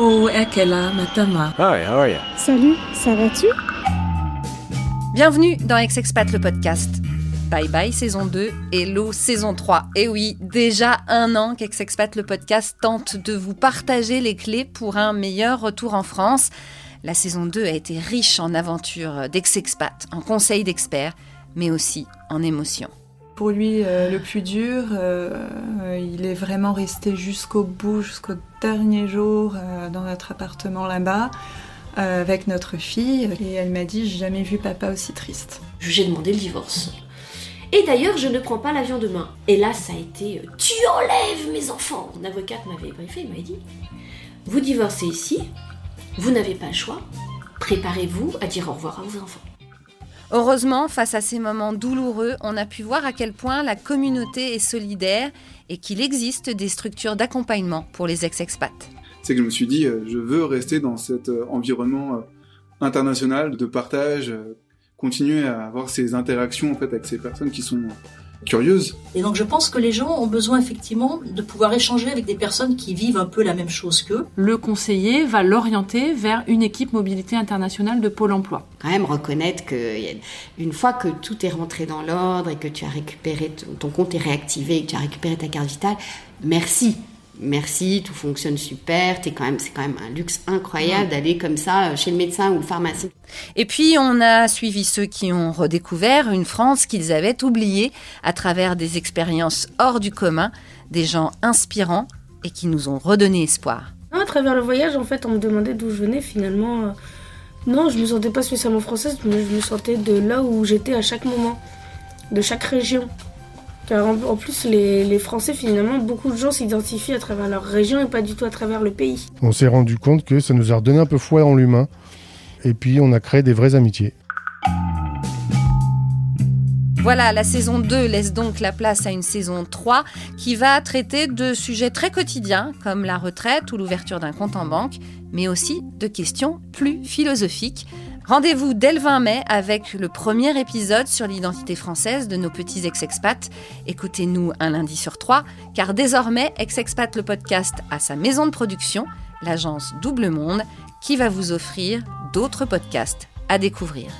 Oh, Ekela Matama. Hi, how are you? Salut, ça va-tu? Bienvenue dans Ex-Expat le podcast. Bye bye saison 2, Hello saison 3. Et oui, déjà un an qu'Ex-Expat le podcast tente de vous partager les clés pour un meilleur retour en France. La saison 2 a été riche en aventures d'ex-expat, en conseils d'experts, mais aussi en émotions. Pour lui, euh, le plus dur, euh, il est vraiment resté jusqu'au bout, jusqu'au dernier jour euh, dans notre appartement là-bas avec notre fille. Et elle m'a dit, j'ai jamais vu papa aussi triste. J'ai demandé le divorce. Et d'ailleurs, je ne prends pas l'avion demain. Et là, ça a été Tu enlèves mes enfants Mon avocate m'avait briefé, il m'avait dit Vous divorcez ici, vous n'avez pas le choix, préparez-vous à dire au revoir à vos enfants. Heureusement, face à ces moments douloureux, on a pu voir à quel point la communauté est solidaire et qu'il existe des structures d'accompagnement pour les ex-expats. C'est que je me suis dit, euh, je veux rester dans cet euh, environnement euh, international de partage, continuer à avoir ces interactions en fait avec ces personnes qui sont curieuses. Et donc je pense que les gens ont besoin effectivement de pouvoir échanger avec des personnes qui vivent un peu la même chose qu'eux. Le conseiller va l'orienter vers une équipe mobilité internationale de Pôle Emploi. Quand même reconnaître que une fois que tout est rentré dans l'ordre et que tu as récupéré ton compte est réactivé et que tu as récupéré ta carte vitale, merci merci, tout fonctionne super, quand même, c'est quand même un luxe incroyable d'aller comme ça euh, chez le médecin ou le pharmacien. Et puis on a suivi ceux qui ont redécouvert une France qu'ils avaient oubliée à travers des expériences hors du commun, des gens inspirants et qui nous ont redonné espoir. À travers le voyage, en fait, on me demandait d'où je venais finalement. Euh, non, je me sentais pas spécialement française, mais je me sentais de là où j'étais à chaque moment, de chaque région. Car en, plus, les, Français, finalement, beaucoup de gens s'identifient à travers leur région et pas du tout à travers le pays. On s'est rendu compte que ça nous a redonné un peu foi en l'humain. Et puis, on a créé des vraies amitiés. Voilà, la saison 2 laisse donc la place à une saison 3 qui va traiter de sujets très quotidiens comme la retraite ou l'ouverture d'un compte en banque, mais aussi de questions plus philosophiques Rendez-vous dès le 20 mai avec le premier épisode sur l'identité française de nos petits ex-expats. Écoutez-nous un lundi sur trois, car désormais, Ex-Expat le podcast a sa maison de production, l'agence Double Monde, qui va vous offrir d'autres podcasts à découvrir.